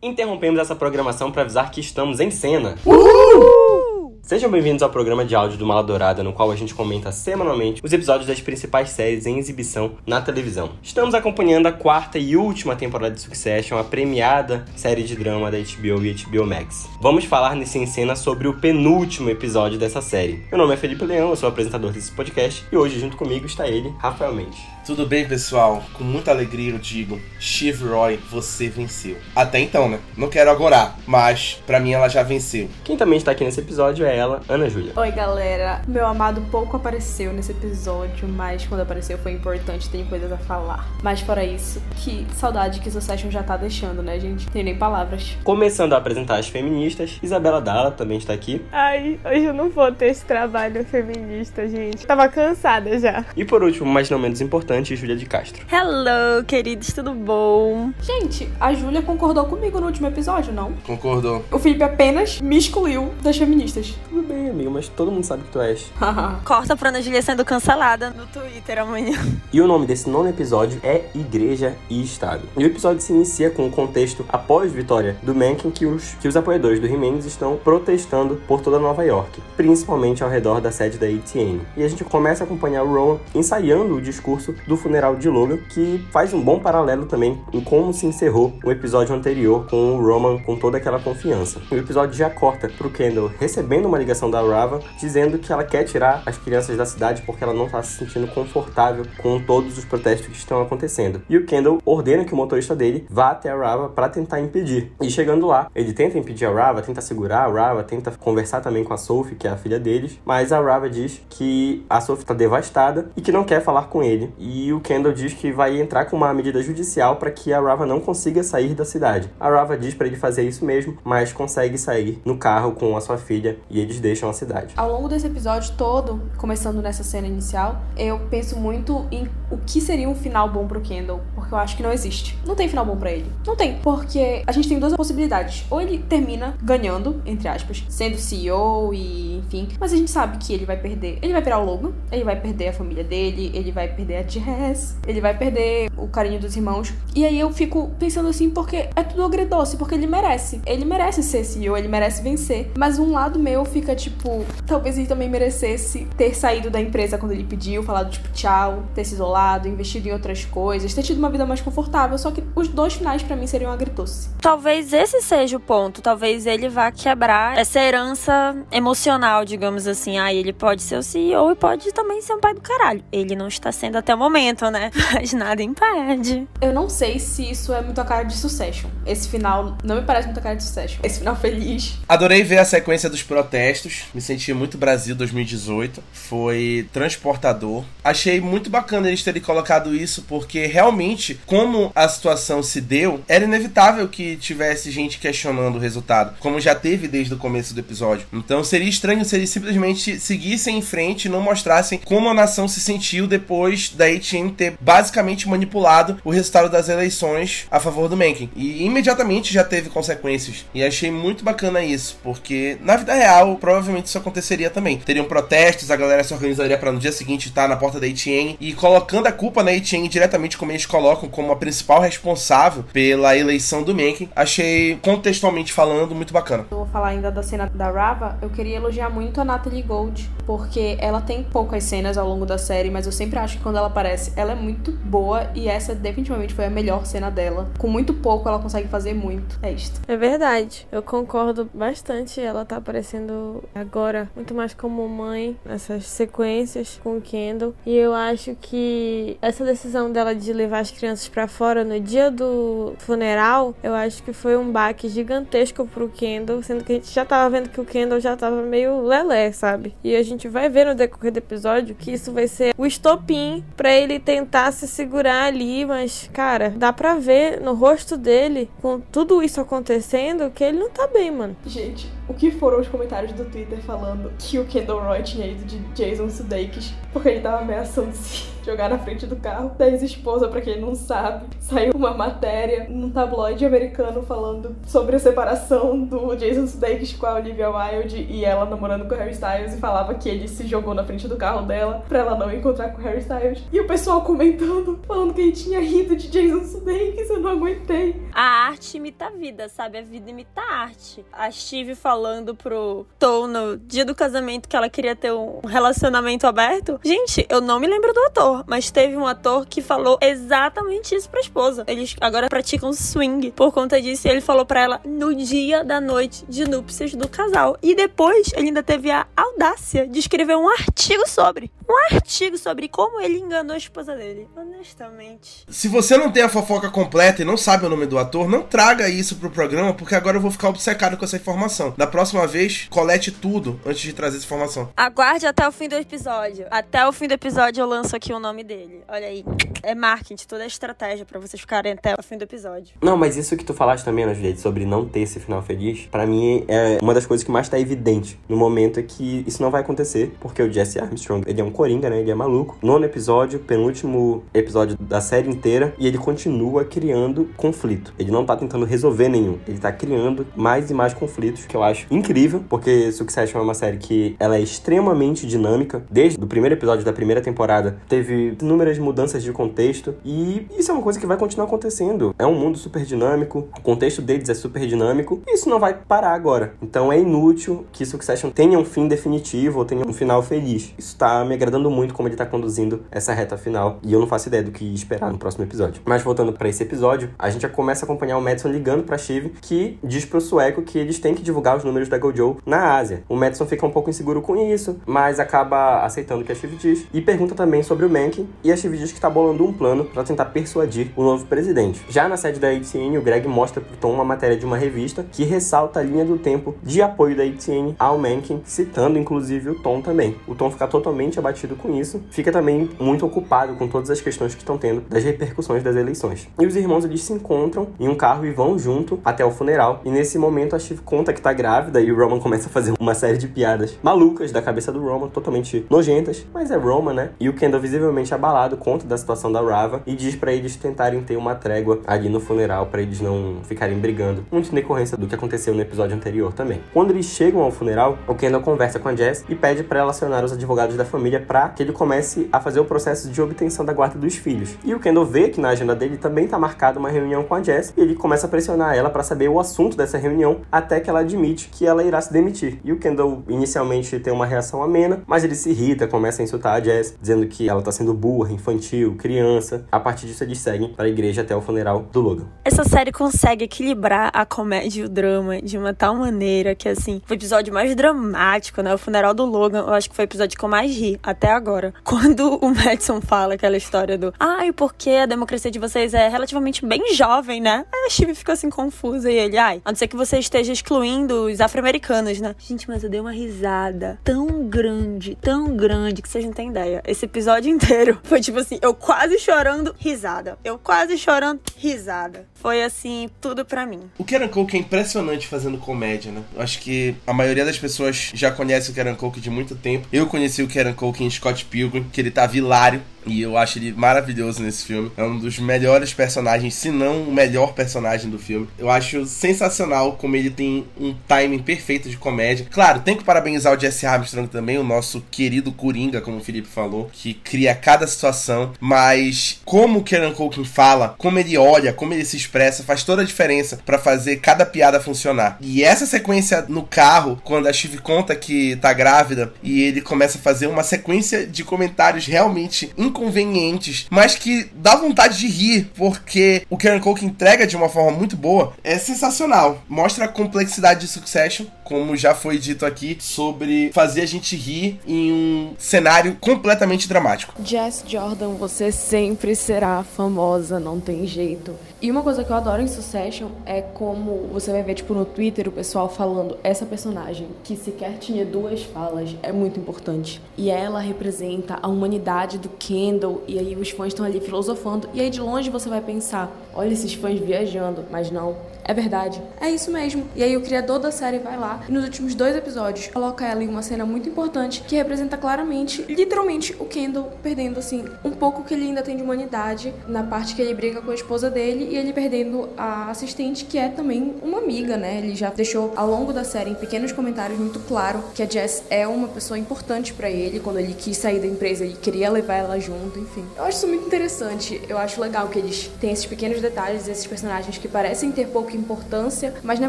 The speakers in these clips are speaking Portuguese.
Interrompemos essa programação para avisar que estamos em cena. Uhul! Sejam bem-vindos ao programa de áudio do Mala Dourada, no qual a gente comenta semanalmente os episódios das principais séries em exibição na televisão. Estamos acompanhando a quarta e última temporada de Succession, a premiada série de drama da HBO e HBO Max. Vamos falar nesse em cena sobre o penúltimo episódio dessa série. Meu nome é Felipe Leão, eu sou o apresentador desse podcast e hoje junto comigo está ele, Rafael Mendes. Tudo bem, pessoal? Com muita alegria eu digo, Steve Roy, você venceu. Até então, né? Não quero agorar, mas para mim ela já venceu. Quem também está aqui nesse episódio é ela, Ana Júlia. Oi, galera. Meu amado pouco apareceu nesse episódio, mas quando apareceu foi importante, tem coisas a falar. Mas fora isso, que saudade que Succession já tá deixando, né, gente? Tem nem palavras. Começando a apresentar as feministas, Isabela Dalla também está aqui. Ai, hoje eu não vou ter esse trabalho feminista, gente. Tava cansada já. E por último, mas não menos importante, Júlia de Castro. Hello, queridos, tudo bom? Gente, a Júlia concordou comigo no último episódio, não? Concordou. O Felipe apenas me excluiu das feministas. Tudo bem, amigo, mas todo mundo sabe que tu és. Corta pra Ana Júlia sendo cancelada no Twitter amanhã. E o nome desse nono episódio é Igreja e Estado. E o episódio se inicia com o contexto após vitória do Mencken que os, que os apoiadores do Jimenez estão protestando por toda Nova York, principalmente ao redor da sede da ATN. E a gente começa a acompanhar o Rowan ensaiando o discurso do funeral de Logan, que faz um bom paralelo também em como se encerrou o episódio anterior com o Roman com toda aquela confiança. O episódio já corta pro Kendall recebendo uma ligação da Rava dizendo que ela quer tirar as crianças da cidade porque ela não está se sentindo confortável com todos os protestos que estão acontecendo. E o Kendall ordena que o motorista dele vá até a Rava para tentar impedir. E chegando lá, ele tenta impedir a Rava, tenta segurar a Rava, tenta conversar também com a Sophie, que é a filha deles, mas a Rava diz que a Sophie está devastada e que não quer falar com ele. E o Kendall diz que vai entrar com uma medida judicial para que a Rava não consiga sair da cidade. A Rava diz para ele fazer isso mesmo, mas consegue sair no carro com a sua filha e eles deixam a cidade. Ao longo desse episódio todo, começando nessa cena inicial, eu penso muito em o que seria um final bom pro Kendall, porque eu acho que não existe. Não tem final bom para ele. Não tem, porque a gente tem duas possibilidades. Ou ele termina ganhando, entre aspas, sendo CEO e enfim, mas a gente sabe que ele vai perder. Ele vai virar o Logan, ele vai perder a família dele, ele vai perder a Jess, ele vai perder o carinho dos irmãos. E aí eu fico pensando assim, porque é tudo agridoce, porque ele merece. Ele merece ser CEO, ele merece vencer. Mas um lado meu fica tipo, talvez ele também merecesse ter saído da empresa quando ele pediu, falado tipo tchau, ter se isolado, investido em outras coisas, ter tido uma vida mais confortável. Só que os dois finais para mim seriam agridoce. Talvez esse seja o ponto. Talvez ele vá quebrar essa herança emocional, digamos assim. Ah, ele pode ser o CEO e pode também ser um pai do caralho. Ele não está sendo até o momento, né? Mas nada impede. Eu não sei se isso é muito a cara de Succession. Esse final não me parece muito a cara de Succession. Esse final feliz. Adorei ver a sequência dos protestos. Me senti muito Brasil 2018. Foi transportador. Achei muito bacana eles terem colocado isso, porque realmente, como a situação se deu, era inevitável que tivesse gente questionando o resultado, como já teve desde o começo do episódio. Então seria estranho se eles simplesmente seguissem em frente e não mostrassem como a nação se sentiu depois da ATM ter basicamente manipulado o resultado das eleições a favor do Mencken. E imediatamente já teve consequências. E achei muito bacana isso, porque na vida real provavelmente isso aconteceria também. Teriam protestos, a galera se organizaria para no dia seguinte estar na porta da ATM e colocando a culpa na ATM diretamente como eles colocam como a principal responsável pela eleição do Mencken. Achei contextualmente falando muito bacana. Eu vou falar ainda da cena da Rava, eu queria elogiar muito a Natalie Gold, porque ela tem poucas cenas ao longo da série, mas eu sempre acho que quando ela aparece, ela é muito boa e essa definitivamente foi a melhor cena dela. Com muito pouco ela consegue fazer muito. É isto. É verdade. Eu concordo bastante. Ela tá aparecendo agora muito mais como mãe nessas sequências com o Kendall. E eu acho que essa decisão dela de levar as crianças para fora no dia do funeral, eu acho que foi um baque gigantesco pro Kendall, sendo que a gente já tava vendo que o Kendall já tava meio lelé, sabe? E a gente vai ver no decorrer do episódio que isso vai ser o estopim para ele tentar se segurar ali, mas cara, dá pra ver no rosto dele, com tudo isso acontecendo, que ele não tá bem, mano. Gente, o que foram os comentários do Twitter falando que o Kendall Roy tinha ido de Jason Sudeikis porque ele tava ameaçando se jogar na frente do carro da ex-esposa, pra quem não sabe. Saiu uma matéria num tabloide americano falando sobre a separação do Jason Sudeikis com a Olivia Wilde e ela namorando com o Harry Styles e falava que ele se jogou na frente do carro dela pra ela não encontrar com o Harry Styles. E o pessoal comentando, falando que ele tinha rido de Jason Sudeikis, eu não aguentei. A arte imita a vida, sabe? A vida imita a arte. A Steve falando pro Tom no dia do casamento que ela queria ter um relacionamento aberto. Gente, eu não me lembro do ator, mas teve um ator que falou exatamente isso pra esposa. Eles agora praticam swing por conta disso. Ele falou pra ela no dia da noite de núpcias do casal. E depois ele ainda teve a audácia de escrever um artigo sobre. Um artigo sobre como ele enganou a esposa dele. Honestamente. Se você não tem a fofoca completa e não sabe o nome do ator, não traga isso pro programa, porque agora eu vou ficar obcecado com essa informação. Próxima vez, colete tudo antes de trazer essa informação. Aguarde até o fim do episódio. Até o fim do episódio eu lanço aqui o nome dele. Olha aí. É marketing, toda a estratégia para vocês ficarem até o fim do episódio. Não, mas isso que tu falaste também, Ana Juliette, sobre não ter esse final feliz, para mim é uma das coisas que mais tá evidente no momento é que isso não vai acontecer, porque o Jesse Armstrong, ele é um coringa, né? Ele é maluco. Nono episódio, penúltimo episódio da série inteira, e ele continua criando conflito. Ele não tá tentando resolver nenhum, ele tá criando mais e mais conflitos, que eu acho incrível, porque Succession é uma série que ela é extremamente dinâmica. Desde o primeiro episódio da primeira temporada, teve inúmeras mudanças de contexto, e isso é uma coisa que vai continuar acontecendo. É um mundo super dinâmico, o contexto deles é super dinâmico, e isso não vai parar agora. Então é inútil que Succession tenha um fim definitivo ou tenha um final feliz. Isso tá me agradando muito como ele tá conduzindo essa reta final, e eu não faço ideia do que esperar no próximo episódio. Mas voltando para esse episódio, a gente já começa a acompanhar o Madison ligando pra Shiv, que diz pro sueco que eles têm que divulgar os números da Gojo na Ásia. O Madison fica um pouco inseguro com isso, mas acaba aceitando o que a Shiv diz e pergunta também sobre o Mencken, e a Shiv diz que tá bolando um plano para tentar persuadir o novo presidente. Já na sede da ATN, o Greg mostra pro Tom uma matéria de uma revista que ressalta a linha do tempo de apoio da ATN ao Mencken, citando inclusive o Tom também. O Tom fica totalmente abatido com isso, fica também muito ocupado com todas as questões que estão tendo das repercussões das eleições. E os irmãos eles se encontram em um carro e vão junto até o funeral. E nesse momento a Shiv conta que tá grávida e o Roman começa a fazer uma série de piadas malucas da cabeça do Roman, totalmente nojentas, mas é Roman, né? E o Kendall visivelmente abalado conta da situação da Rava e diz para eles tentarem ter uma trégua ali no funeral para eles não ficarem brigando, muito em decorrência do que aconteceu no episódio anterior também. Quando eles chegam ao funeral, o Kendall conversa com a Jess e pede para ela acionar os advogados da família para que ele comece a fazer o processo de obtenção da guarda dos filhos. E o Kendall vê que na agenda dele também tá marcada uma reunião com a Jess e ele começa a pressionar ela para saber o assunto dessa reunião até que ela admite que ela irá se demitir. E o Kendall inicialmente tem uma reação amena, mas ele se irrita, começa a insultar a Jess, dizendo que ela tá sendo burra, infantil, criança. A partir disso eles seguem para a igreja até o funeral do Logan. Essa série consegue equilibrar a comédia e o drama de uma tal maneira que, assim, o episódio mais dramático, né? O funeral do Logan, eu acho que foi o episódio que eu mais ri até agora. Quando o Madison fala aquela história do ai, porque a democracia de vocês é relativamente bem jovem, né? Aí a Steve ficou assim confusa e ele, ai, a não ser que você esteja excluindo os afro-americanos, né? Gente, mas eu dei uma risada tão grande, tão grande que vocês não têm ideia. Esse episódio inteiro foi tipo assim, eu quase chorando, risada. Eu quase chorando, risada. Foi assim, tudo pra mim. O Kieran Culkin é impressionante fazendo comédia, né? Eu acho que a maioria das pessoas já conhece o Kieran Culkin de muito tempo. Eu conheci o Kieran Culkin em Scott Pilgrim, que ele tava hilário. E eu acho ele maravilhoso nesse filme. É um dos melhores personagens, se não o melhor personagem do filme. Eu acho sensacional como ele tem um timing perfeito de comédia. Claro, tem que parabenizar o Jesse Armstrong também, o nosso querido Coringa, como o Felipe falou, que cria cada situação. Mas como o Kieran Culkin fala, como ele olha, como ele se expressa, faz toda a diferença para fazer cada piada funcionar. E essa sequência no carro, quando a Shiv conta que tá grávida e ele começa a fazer uma sequência de comentários realmente inconvenientes, mas que dá vontade de rir, porque o Kieran Culkin entrega de uma forma muito boa, é sensacional. Mostra a complexidade de Succession, como já foi dito aqui, sobre fazer a gente rir em um cenário completamente dramático. Jess Jordan, você sempre será famosa, não tem jeito. E uma coisa que eu adoro em Succession é como você vai ver, tipo, no Twitter o pessoal falando essa personagem, que sequer tinha duas falas, é muito importante. E ela representa a humanidade do Kendall, e aí os fãs estão ali filosofando, e aí de longe você vai pensar, olha esses fãs viajando, mas não. É verdade. É isso mesmo. E aí o criador da série vai lá e nos últimos dois episódios coloca ela em uma cena muito importante que representa claramente, literalmente, o Kendall perdendo, assim, um pouco que ele ainda tem de humanidade na parte que ele briga com a esposa dele e ele perdendo a assistente, que é também uma amiga, né? Ele já deixou ao longo da série, em pequenos comentários, muito claro que a Jess é uma pessoa importante para ele. Quando ele quis sair da empresa, ele queria levar ela junto, enfim. Eu acho isso muito interessante. Eu acho legal que eles têm esses pequenos detalhes, esses personagens que parecem ter pouca importância, mas na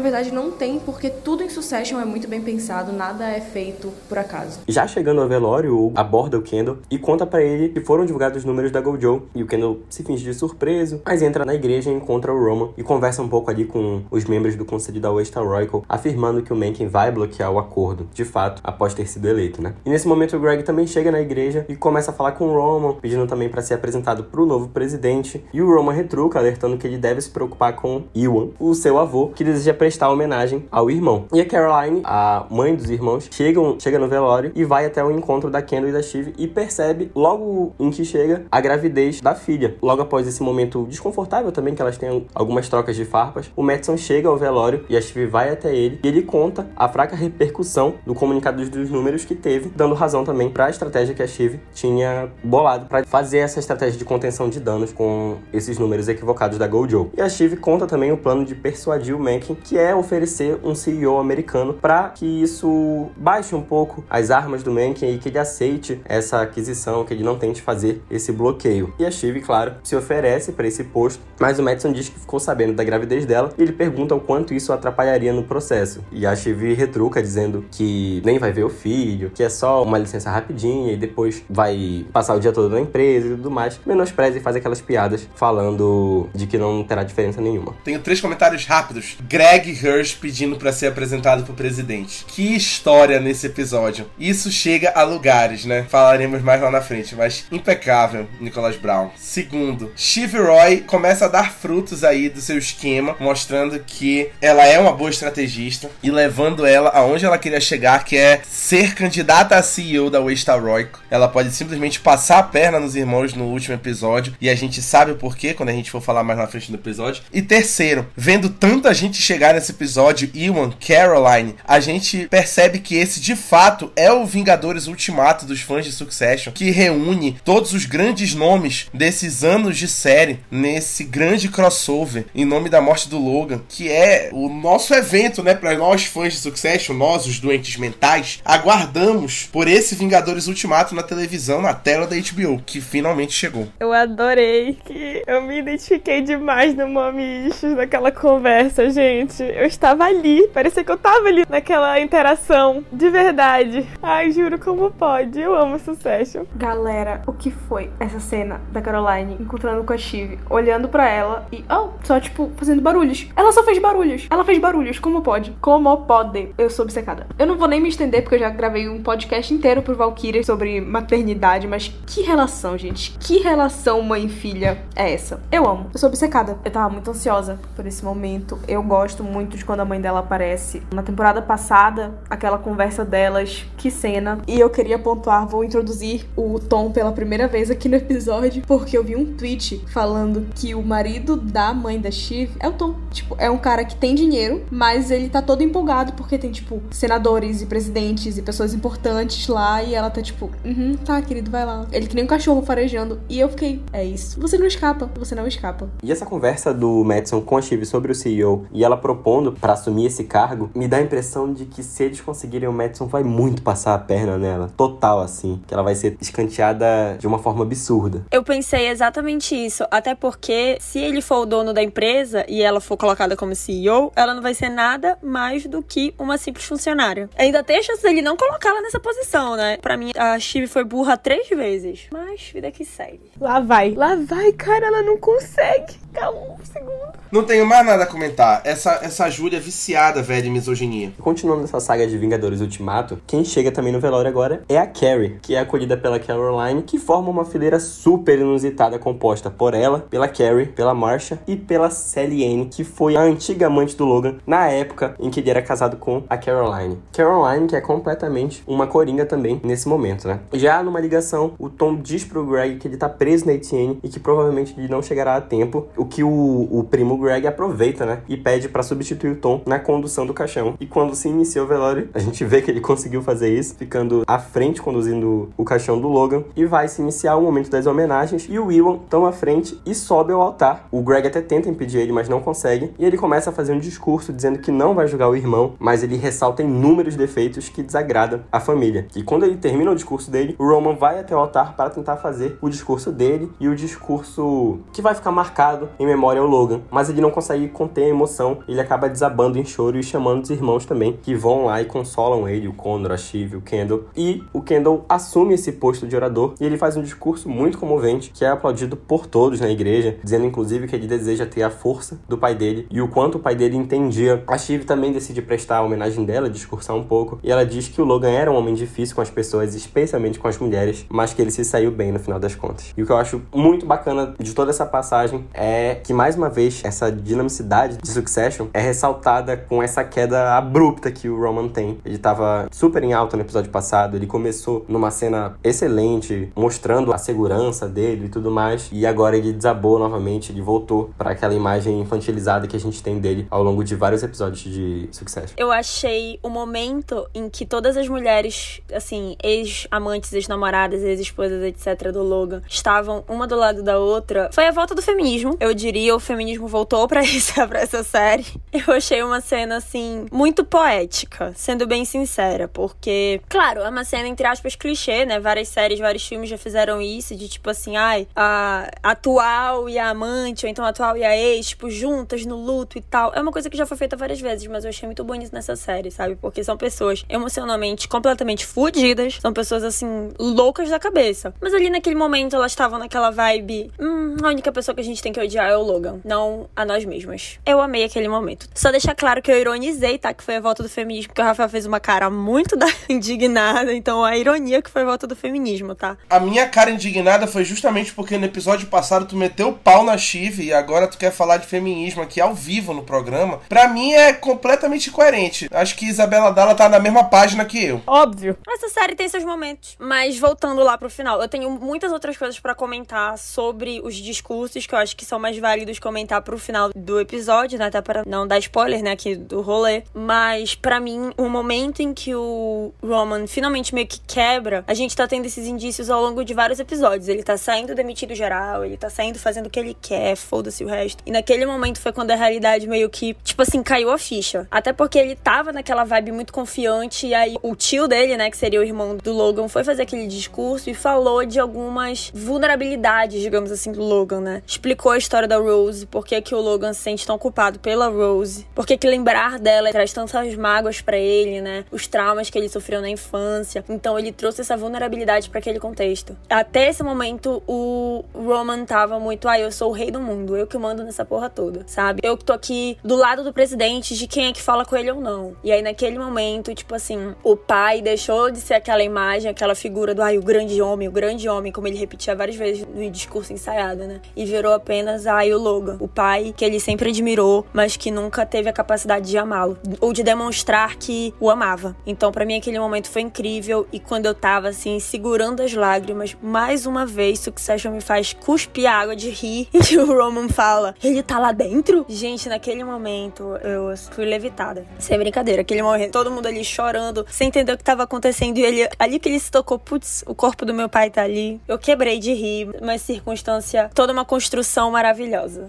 verdade não tem, porque tudo em Succession é muito bem pensado, nada é feito por acaso. Já chegando ao velório, o aborda o Kendall e conta para ele que foram divulgados os números da Gojo. E o Kendall se finge de surpreso, mas entra na igreja e encontra o Roman e conversa um pouco ali com os membros do conselho da West Royal, afirmando que o Mencken vai bloquear o acordo, de fato, após ter sido eleito, né? E nesse momento o Greg também chega na igreja e começa a falar com o Roman, pedindo também para ser apresentado para o novo presidente. E o Roman retruca, alertando que ele deve se preocupar com Iwan, o seu avô, que deseja prestar homenagem ao irmão. E a Caroline, a mãe dos irmãos, chegam, chega no velório e vai até o encontro da Kendall e da Shiv e percebe, logo em que chega, a gravidez da filha. Logo após esse momento desconfortável também, que elas têm algumas trocas de farpas, o Madison chega ao velório e a Shiv vai até ele e ele conta a fraca repercussão do comunicado dos números que teve, dando razão também para a estratégia que a Shiv tinha bolado para fazer essa estratégia de contenção de danos com esses números equivocados da Gojo. E a Shiv conta também o plano de persuadir o Mencken, que é oferecer um CEO americano para que isso baixe um pouco as armas do Mencken e que ele aceite essa aquisição, que ele não tente fazer esse bloqueio. E a Shiv, claro, se oferece para esse posto, mas o Madison diz que ficou sabendo da gravidez dela e ele pergunta o quanto isso atrapalharia no processo. E a Shiv retruca dizendo que nem vai ver o filho, que é só uma licença rapidinha e depois vai passar o dia todo na empresa e tudo mais. Menospreza e faz aquelas piadas falando de que não terá diferença nenhuma. Tenho três comentários rápidos. Greg Hirsch pedindo para ser apresentado pro presidente. Que história nesse episódio. Isso chega a lugares, né? Falaremos mais lá na frente, mas impecável, Nicholas Brown. Segundo, Shiv Roy começa a dar frutos aí do seu esquema, mostrando que ela é uma boa estrategista e levando ela aonde ela queria chegar, que é ser candidata a CEO da Waystar Royco. Ela pode simplesmente passar a perna nos irmãos no último episódio e a gente sabe o porquê quando a gente for falar mais na frente do episódio. E terceiro, vendo tanta gente chegar nesse episódio, Ewan, Caroline, a gente percebe que esse de fato é o Vingadores Ultimato dos fãs de Succession, que reúne todos os grandes nomes desses anos de série nesse grande crossover em nome da morte do Logan, que é o nosso evento, né, para nós fãs de Succession, nós os doentes mentais, aguardamos por esse Vingadores Ultimato na televisão, na tela da HBO, que finalmente chegou. Eu adorei que eu me identifiquei demais no Issues naquela conversa, gente. Eu estava ali, parecia que eu estava ali naquela interação, de verdade. Ai, juro, como pode? Eu amo Succession. Galera, o que foi essa cena da Caroline encontrando com a Shiv, olhando para ela e, oh, só tipo, fazendo barulhos. Ela só fez barulhos. Ela fez barulhos, como pode? Como pode? Eu sou obcecada. Eu não vou nem me estender porque eu já gravei um podcast inteiro por Valkyria sobre maternidade, mas que relação, gente. Que relação mãe filha é essa? Eu amo. Eu sou obcecada. Eu tava muito ansiosa por esse momento. Eu gosto muito de quando a mãe dela aparece. Na temporada passada, aquela conversa delas, que cena. E eu queria pontuar, vou introduzir o Tom pela primeira vez aqui no episódio, porque eu vi um tweet falando que o marido da mãe da Shiv é o Tom. Tipo, é um cara que tem dinheiro, mas ele tá todo empolgado porque tem, tipo, senadores e presidentes e pessoas importantes lá e ela tá tipo, uhum, tá, querido, vai lá. Ele que nem um cachorro farejando. E eu fiquei, é isso. Você não escapa, você não escapa. E essa conversa do Madison com a Shiv sobre o CEO e ela propondo para assumir esse cargo, me dá a impressão de que se eles conseguirem o Madison vai muito passar a perna nela. Total, assim. Que ela vai ser escanteada de uma forma absurda. Eu pensei exatamente isso. Até porque, se ele for o dono da empresa e ela for colocada como CEO, ela não vai ser nada mais do que uma simples funcionária. Ainda tem a chance dele não colocá-la nessa posição, né? Pra mim, a Steve foi burra três vezes. Mas vida que segue. Lá vai. Lá vai, cara, ela não consegue. Calma um segundo. Não tenho mais nada a comentar. Essa, essa Júlia é viciada, velho, em misoginia. Continuando essa saga de Vingadores Ultimato, quem chega também no velório agora é a Carrie, que é acolhida pela Caroline, que forma uma fileira super inusitada composta por ela, pela Carrie, pela Marsha e pela Sally Ann, que foi a antiga amante do Logan na época em que ele era casado com a Caroline. Caroline, que é completamente uma coringa também nesse momento, né? Já numa ligação, o Tom diz pro Greg que ele tá preso na ATN e que provavelmente ele não chegará a tempo. O que o, o primo Greg aproveita, né? E pede para substituir o Tom na condução do caixão. E quando se inicia o velório, a gente vê que ele conseguiu fazer isso, ficando à frente conduzindo o caixão do Logan. E vai se iniciar o momento das homenagens. E o Ewan toma à frente e sobe ao altar. O Greg até tenta impedir ele, mas não consegue. E ele começa a fazer um discurso dizendo que não vai julgar o irmão, mas ele ressalta inúmeros defeitos que desagradam a família. E quando ele termina o discurso dele, o Roman vai até o altar para tentar fazer o discurso dele e o discurso que vai ficar marcado em memória ao Logan. Mas ele não consegue conter a emoção, ele acaba desabando em choro e chamando os irmãos também, que vão lá e consolam ele, o Connor, a Shiv, o Kendall. E o Kendall assume esse posto de orador e ele faz um discurso muito comovente, que é aplaudido por todos na igreja, dizendo inclusive que ele deseja ter a força do pai dele e o quanto o pai dele entendia. A Shiv também decide prestar a homenagem dela, discursar um pouco, e ela diz que o Logan era um homem difícil com as pessoas, especialmente com as mulheres, mas que ele se saiu bem no final das contas. E o que eu acho muito bacana de toda essa passagem é que, mais uma vez, essa dinamicidade de Succession é ressaltada com essa queda abrupta que o Roman tem. Ele estava super em alta no episódio passado, ele começou numa cena excelente, mostrando a segurança dele e tudo mais, e agora ele desabou novamente, ele voltou para aquela imagem infantilizada que a gente tem dele ao longo de vários episódios de Succession. Eu achei o momento em que todas as mulheres, assim, ex-amantes, ex-namoradas, ex-esposas, etc., do Logan, estavam uma do lado da outra, foi a volta do feminismo. Eu diria, o feminismo voltou para essa, pra essa série. Eu achei uma cena, assim, muito poética, sendo bem sincera, porque, claro, é uma cena, entre aspas, clichê, né? Várias séries, vários filmes já fizeram isso, de tipo assim, ai, a atual e a amante, ou então a atual e a ex, tipo, juntas no luto e tal. É uma coisa que já foi feita várias vezes, mas eu achei muito bonito nessa série, sabe? Porque são pessoas emocionalmente completamente fodidas, são pessoas, assim, loucas da cabeça. Mas ali naquele momento elas estavam naquela vibe, hum, a única pessoa que a gente tem que odiar é o Logan, não a nós mesmas. Eu amei aquele momento. Só deixar claro que eu ironizei, tá? Que foi a volta do feminismo, porque o Rafael fez uma cara muito da... indignada, então a ironia que foi a volta do feminismo, tá? A minha cara indignada foi justamente porque no episódio passado tu meteu o pau na Chive e agora tu quer falar de feminismo aqui ao vivo no programa. Pra mim é completamente incoerente. Acho que Isabela Dalla tá na mesma página que eu. Óbvio. Essa série tem seus momentos. Mas voltando lá pro final, eu tenho muitas outras coisas para comentar sobre os discursos que eu acho que são mais válidos comentar pro final do episódio, né? Até para não dar spoiler, né, aqui do rolê. Mas para mim, o momento em que o Roman finalmente meio que quebra, a gente tá tendo esses indícios ao longo de vários episódios. Ele tá saindo demitido geral, ele tá saindo fazendo o que ele quer, foda-se o resto. E naquele momento foi quando a realidade meio que, tipo assim, caiu a ficha. Até porque ele tava naquela vibe muito confiante, e aí o tio dele, né, que seria o irmão do Logan, foi fazer aquele discurso e falou de algumas vulnerabilidades, digamos assim, do Logan, né? Explicou a história da Rose, por que, que o Logan se sente tão culpado pela Rose, por que, que lembrar dela traz tantas mágoas para ele, né? Os traumas que ele sofreu na infância. Então ele trouxe essa vulnerabilidade para aquele contexto. Até esse momento, o Roman tava muito, ah, eu sou o rei do mundo, eu que mando nessa porra toda, sabe? Eu que tô aqui do lado do presidente de quem é que fala com ele ou não. E aí naquele momento, tipo assim, o pai deixou de ser aquela imagem, aquela figura do, ai, o grande homem, o grande homem, como ele repetia várias vezes no discurso ensaiado, né? E virou apenas, ai, o Logan, o pai que ele sempre admirou, mas que nunca teve a capacidade de amá-lo ou de demonstrar que o amava. Então, para mim aquele momento foi incrível e quando eu tava assim segurando as lágrimas, mais uma vez Succession me faz cuspir água de rir e o Roman fala: "Ele tá lá dentro?". Gente, naquele momento eu fui levitada. Sem brincadeira, aquele momento, todo mundo ali chorando, sem entender o que tava acontecendo e ele ali que ele se tocou, putz, o corpo do meu pai tá ali. Eu quebrei de rir, uma circunstância, toda uma construção maravilhosa.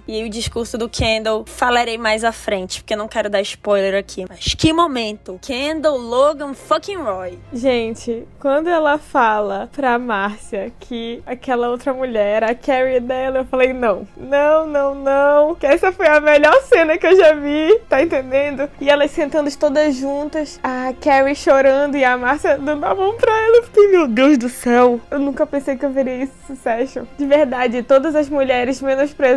E aí o discurso do Kendall falarei mais à frente, porque eu não quero dar spoiler aqui. Mas que momento! Kendall, Logan, fucking Roy. Gente, quando ela fala pra Márcia que aquela outra mulher, a Carrie dela, eu falei, não, não, não, não. Que essa foi a melhor cena que eu já vi, tá entendendo? E elas sentando todas juntas, a Carrie chorando e a Márcia dando a mão pra ela. Eu fiquei, meu Deus do céu, eu nunca pensei que eu veria isso Succession. De verdade, todas as mulheres menosprezadas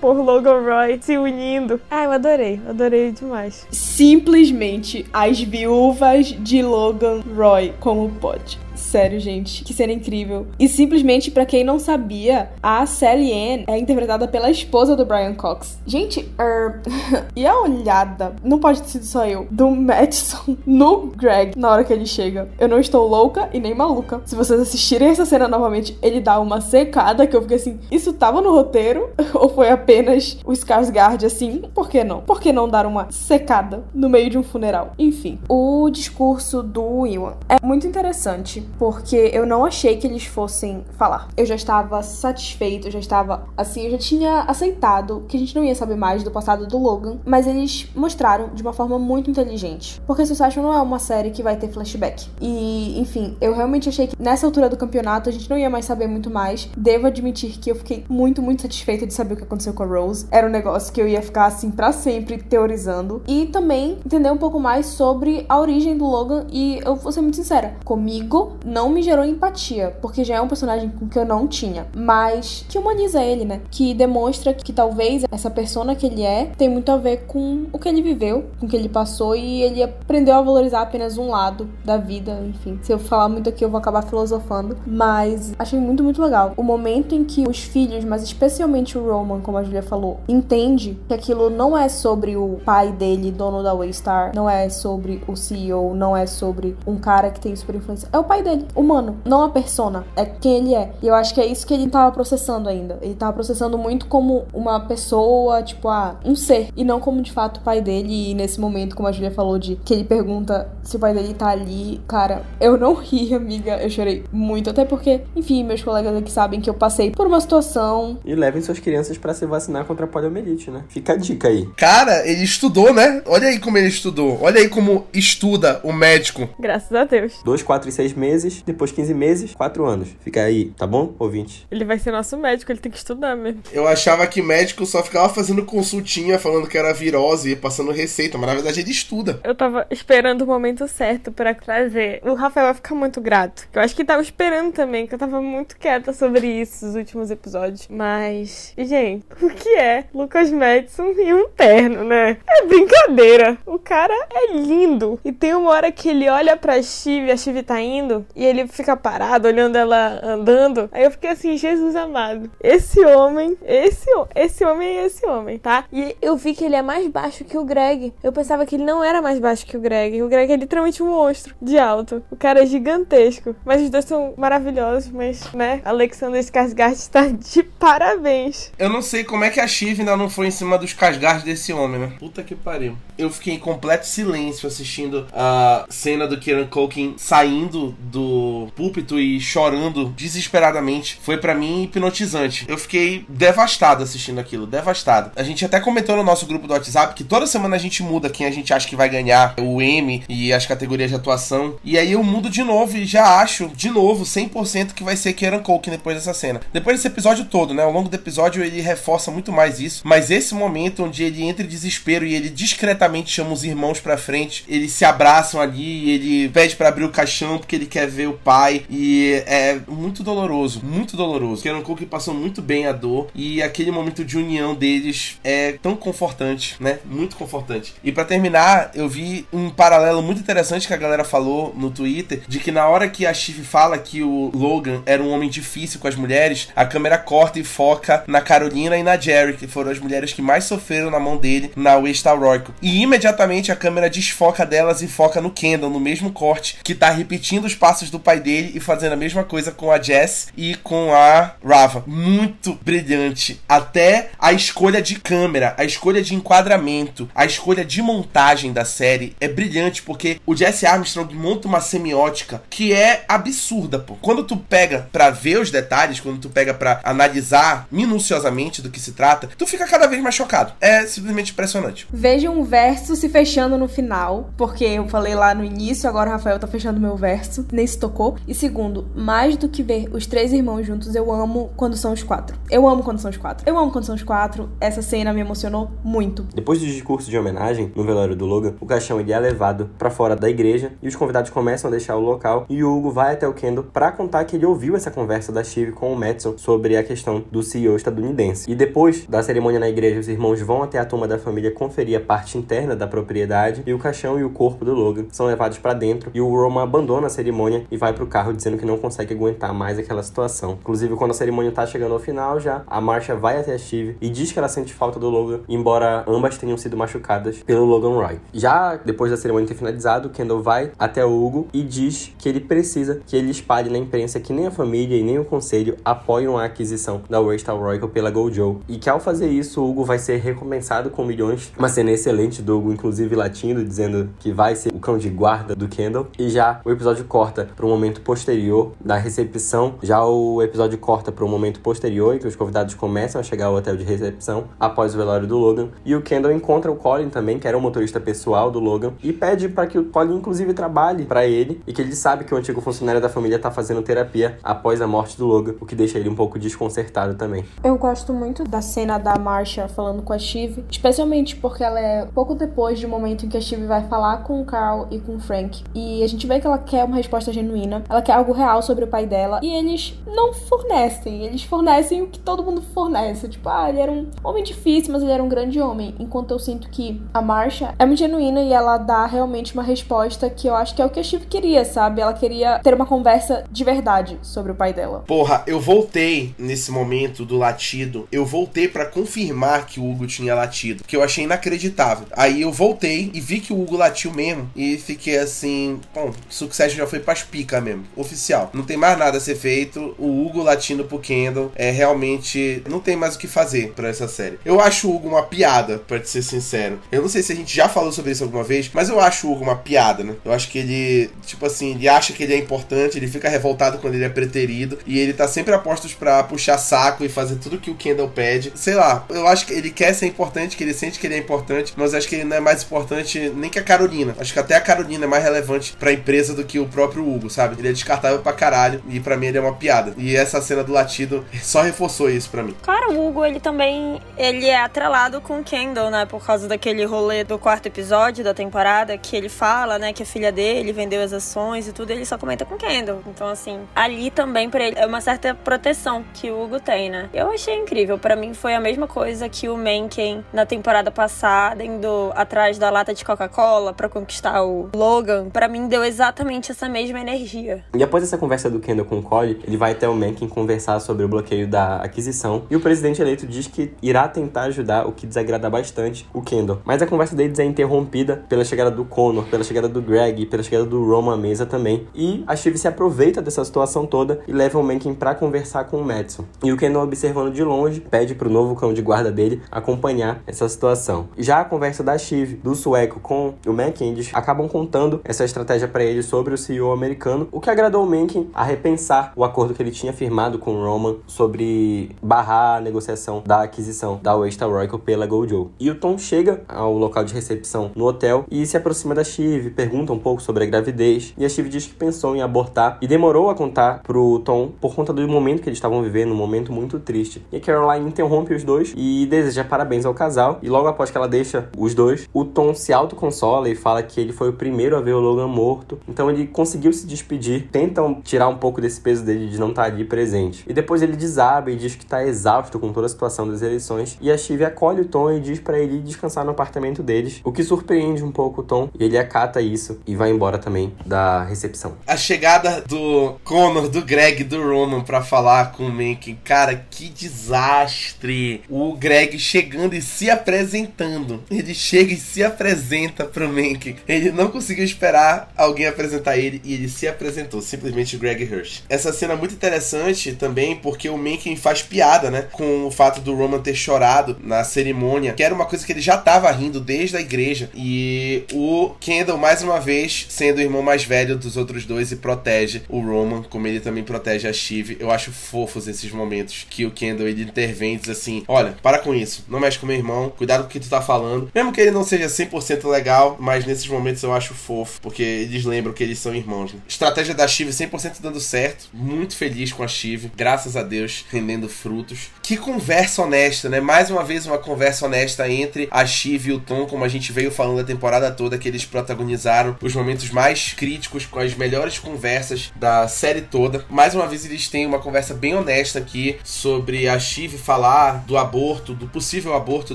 por Logan Roy se unindo. Ah, eu adorei, adorei demais. Simplesmente as viúvas de Logan Roy, como pode. Sério, gente. Que cena incrível. E simplesmente, para quem não sabia, a Sally Ann é interpretada pela esposa do Brian Cox. Gente, er... e a olhada, não pode ter sido só eu, do Madison no Greg na hora que ele chega. Eu não estou louca e nem maluca. Se vocês assistirem essa cena novamente, ele dá uma secada que eu fiquei assim, isso tava no roteiro? Ou foi apenas o Skarsgård assim? Por que não? Por que não dar uma secada no meio de um funeral? Enfim, o discurso do Iwan é muito interessante, porque eu não achei que eles fossem falar. Eu já estava satisfeito, eu já estava assim, eu já tinha aceitado que a gente não ia saber mais do passado do Logan, mas eles mostraram de uma forma muito inteligente. Porque Succession não é uma série que vai ter flashback. E, enfim, eu realmente achei que nessa altura do campeonato a gente não ia mais saber muito mais. Devo admitir que eu fiquei muito, muito satisfeita de saber o que aconteceu com a Rose. Era um negócio que eu ia ficar assim para sempre teorizando. E também entender um pouco mais sobre a origem do Logan. E eu vou ser muito sincera, comigo não me gerou empatia, porque já é um personagem com que eu não tinha, mas que humaniza ele, né? Que demonstra que talvez essa persona que ele é tem muito a ver com o que ele viveu, com o que ele passou e ele aprendeu a valorizar apenas um lado da vida, enfim. Se eu falar muito aqui eu vou acabar filosofando, mas achei muito, muito legal. O momento em que os filhos, mas especialmente o Roman, como a Julia falou, entende que aquilo não é sobre o pai dele, dono da Waystar, não é sobre o CEO, não é sobre um cara que tem super influência. É o pai dele, humano, não a persona, é quem ele é. E eu acho que é isso que ele tava processando ainda. Ele tava processando muito como uma pessoa, tipo, ah, um ser, e não como de fato o pai dele. E nesse momento, como a Julia falou, de que ele pergunta se o pai dele tá ali, cara, eu não ri, amiga, eu chorei muito. Até porque, enfim, meus colegas aqui sabem que eu passei por uma situação. E levem suas crianças para se vacinar contra a poliomielite, né? Fica a dica aí. Cara, ele estudou, né? Olha aí como ele estudou. Olha aí como estuda o médico. Graças a Deus. 2, 4 e 6 meses, depois 15 meses, 4 anos. Fica aí, tá bom, ouvinte? Ele vai ser nosso médico, ele tem que estudar mesmo. Eu achava que médico só ficava fazendo consultinha, falando que era virose e passando receita, mas na verdade ele estuda. Eu tava esperando o momento certo pra trazer. O Rafael vai ficar muito grato. Eu acho que tava esperando também, que eu tava muito quieta sobre isso nos últimos episódios. Mas, gente, o que é Lucas Madison e um terno, né? É brincadeira. O cara é lindo. E tem uma hora que ele olha pra Chive, a Chive tá indo, e ele fica parado olhando ela andando. Aí eu fiquei assim, Jesus amado. Esse homem, esse, esse homem é esse homem, tá? E eu vi que ele é mais baixo que o Greg. Eu pensava que ele não era mais baixo que o Greg. O Greg é literalmente um monstro de alto. O cara é gigantesco. Mas os dois são maravilhosos, mas, né? Alexander Skarsgård está de parabéns. Eu não sei como é que a Shiv ainda não foi em cima dos Skarsgård desse homem, né? Puta que pariu. Eu fiquei em completo silêncio assistindo a cena do Kieran Culkin saindo do púlpito e chorando desesperadamente. Foi para mim hipnotizante. Eu fiquei devastado assistindo aquilo, devastado. A gente até comentou no nosso grupo do WhatsApp que toda semana a gente muda quem a gente acha que vai ganhar o M e as categorias de atuação. E aí eu mudo de novo e já acho, de novo, 100% que vai ser Kieran Culkin depois dessa cena. Depois desse episódio todo, né? Ao longo do episódio ele reforça muito mais isso. Mas esse momento onde ele entra em desespero e ele discretamente chama os irmãos pra frente, eles se abraçam ali, ele pede para abrir o caixão porque ele quer ver o pai. E é muito doloroso, muito doloroso. Kieran Culkin passou muito bem a dor e aquele momento de união deles é tão confortante, né? Muito confortante. E para terminar, eu vi um paralelo muito interessante que a galera falou no Twitter de que na hora que a Shiv fala que o Logan era um homem difícil com as mulheres, a câmera corta e foca na Carolina e na Jerry, que foram as mulheres que mais sofreram na mão dele na West Royal. E imediatamente a câmera desfoca delas e foca no Kendall, no mesmo corte, que tá repetindo os passos do pai dele e fazendo a mesma coisa com a Jess e com a Rava. Muito brilhante. Até a escolha de câmera, a escolha de enquadramento, a escolha de montagem da série é brilhante porque o Jesse Armstrong monta uma semiótica que é absurda, pô. Quando tu pega pra ver os detalhes, quando tu pega pra analisar minuciosamente do que se trata, tu fica cada vez mais chocado. É simplesmente impressionante. Veja um verso se fechando no final, porque eu falei lá no início, agora o Rafael tá fechando meu verso, nem se tocou. E segundo, mais do que ver os três irmãos juntos, eu amo quando são os quatro. Eu amo quando são os quatro. Eu amo quando são os quatro. Essa cena me emocionou muito. Depois do discurso de homenagem no velório do Logan, o caixão ele é levado para fora da igreja e os convidados começam a deixar o local e o Hugo vai até o Kendall para contar que ele ouviu essa conversa da Shiv com o Madison sobre a questão do CEO estadunidense. E depois da cerimônia na igreja, os irmãos vão até a turma da família conferir a parte interna da propriedade e o caixão e o corpo do Logan são levados para dentro e o Roman abandona a cerimônia e vai pro carro dizendo que não consegue aguentar mais aquela situação. Inclusive, quando a cerimônia tá chegando ao final já, a Marcia vai até a Steve e diz que ela sente falta do Logan, embora ambas tenham sido machucadas pelo Logan Roy. Já depois da cerimônia ter finalizado, Kendall vai até o Hugo e diz que ele precisa que ele espalhe na imprensa que nem a família e nem o conselho apoiam a aquisição da Waystar Royal pela Gojo e que ao fazer isso, o Hugo vai ser recompensado com milhões. Uma cena excelente do Hugo, inclusive latindo, dizendo que vai ser o cão de guarda do Kendall. E já o episódio corta para um momento posterior da recepção. Já o episódio corta para um momento posterior em que os convidados começam a chegar ao hotel de recepção após o velório do Logan. E o Kendall encontra o Colin também, que era o motorista pessoal do Logan, e pede para que o Colin, inclusive, trabalhe para ele e que ele sabe que o antigo funcionário da família tá fazendo terapia após a morte do Logan, o que deixa ele um pouco desconcertado também. Eu gosto muito da cena da Marcia falando com a Steve, especialmente porque ela é pouco depois do momento em que a Steve vai falar com o Carl e com o Frank. E a gente vê que ela quer uma resposta genuína, ela quer algo real sobre o pai dela, e eles não fornecem, eles fornecem o que todo mundo fornece. Tipo, ah, ele era um homem difícil, mas ele era um grande homem. Enquanto eu sinto que a Marcia é muito genuína e ela dá realmente uma resposta que eu acho que é o que a Steve queria, sabe? Ela queria ter uma conversa de verdade sobre o pai dela. Porra, eu voltei nesse momento do latido, eu voltei para confirmar que o Hugo tinha latido, que eu achei inacreditável. Aí eu voltei e vi que o Hugo latiu mesmo e fiquei assim, bom, Succession já foi pras pica mesmo, oficial. Não tem mais nada a ser feito, o Hugo latindo pro Kendall é realmente não tem mais o que fazer para essa série. Eu acho o Hugo uma piada, para ser sincero. Eu não sei se a gente já falou sobre isso alguma vez, mas eu acho o Hugo uma piada, né? Eu acho que ele, tipo assim, ele acha que ele é importante, ele fica revoltado quando ele é preterido e ele tá sempre a postos para puxar saco e fazer tudo que o Kendall pede. Sei lá, eu acho que ele quer ser importante, que ele sente que ele é importante, mas acho que ele não é mais importante nem que a Carolina. Acho que até a Carolina é mais relevante pra empresa do que o próprio Hugo, sabe? Ele é descartável pra caralho e para mim ele é uma piada. E essa cena do latido só reforçou isso para mim. Cara, o Hugo, ele também, ele é atrelado com Kendall, né? Por causa daquele rolê do quarto episódio da temporada, que ele fala, né, que a filha dele vendeu as ações e tudo, ele só comenta com o Kendall. Então, assim, ali também pra ele é uma certa proteção que o Hugo tem, né? Eu achei incrível. Para mim foi a mesma coisa que o Mencken na temporada passada, indo atrás da lata de Coca-Cola para conquistar o Logan. Para mim deu exatamente essa mesma energia. E após essa conversa do Kendall com o Cole, ele vai até o Mencken conversar sobre o bloqueio da aquisição. E o presidente eleito diz que irá tentar ajudar, o que desagrada bastante o Kendall. Mas a conversa deles é interrompida pela chegada do Connor, pela chegada do Greg, pela chegada do Roman à mesa também. E a Steve se aproveita dessa situação toda e leva o Mencken para conversar com o Madison. E o Kendall, observando de longe, pede pro novo cão de guarda dele acompanhar essa situação. Já a conversa da Steve, do sueco com o Mencken, acabam contando essa estratégia para ele sobre o CEO americano, o que agradou o Mencken a repensar o acordo que ele tinha firmado com Roman sobre barrar a negociação da aquisição da Waystar Royal pela Gojo. E o Tom chega ao local de recepção no hotel e se aproxima da Steve, pergunta um pouco sobre a gravidez, e a Steve diz que pensou em abortar e demorou a contar pro Tom por conta do momento que eles estavam vivendo, um momento muito triste. E a Caroline interrompe os dois e deseja parabéns ao casal, e logo após que ela deixa os dois, o Tom se autoconsola e fala que ele foi o primeiro a ver o Logan morto, então ele conseguiu se despedir, tentam tirar um pouco desse peso dele de não estar ali presente. E depois ele desaba e diz que está exausto com toda a situação das eleições, e a Steve acolhe o Tom e diz para ele descansar no apartamento deles, o que surpreende um pouco o Tom, e ele acata isso e vai embora também da recepção. A chegada do Connor, do Greg, do Roman para falar com o Mencken, cara, que desastre! O Greg chegando e se apresentando. Ele chega e se apresenta pro Mencken. Ele não conseguiu esperar alguém apresentar ele e ele se apresentou, simplesmente Greg Hirsch. Essa cena é muito interessante também porque o Mencken faz piada, né, com o fato do Roman ter chorado na cerimônia, que era uma coisa que ele já tava rindo desde a igreja. E o Kendall, mais uma vez, sendo o irmão mais velho dos outros dois e protege o Roman, como ele também protege a Shiv. Eu acho fofos esses momentos que o Kendall ele intervém diz assim: Olha, para com isso, não mexe com meu irmão, cuidado com o que tu tá falando. Mesmo que ele não seja 100% legal, mas nesses momentos eu acho fofo, porque eles lembram que eles são irmãos. Estratégia da Shiv 100% dando certo, muito feliz com a Shiv, graças a Deus, rendendo frutos. Que conversa honesta, né? Mais uma vez, uma conversa honesta entre a Shiv e o Tom, como a gente veio falando a temporada toda, que eles protagonizaram os momentos mais críticos, com as melhores conversas da série toda. Mais uma vez, eles têm uma conversa bem honesta aqui sobre a Shiv falar do aborto, do possível aborto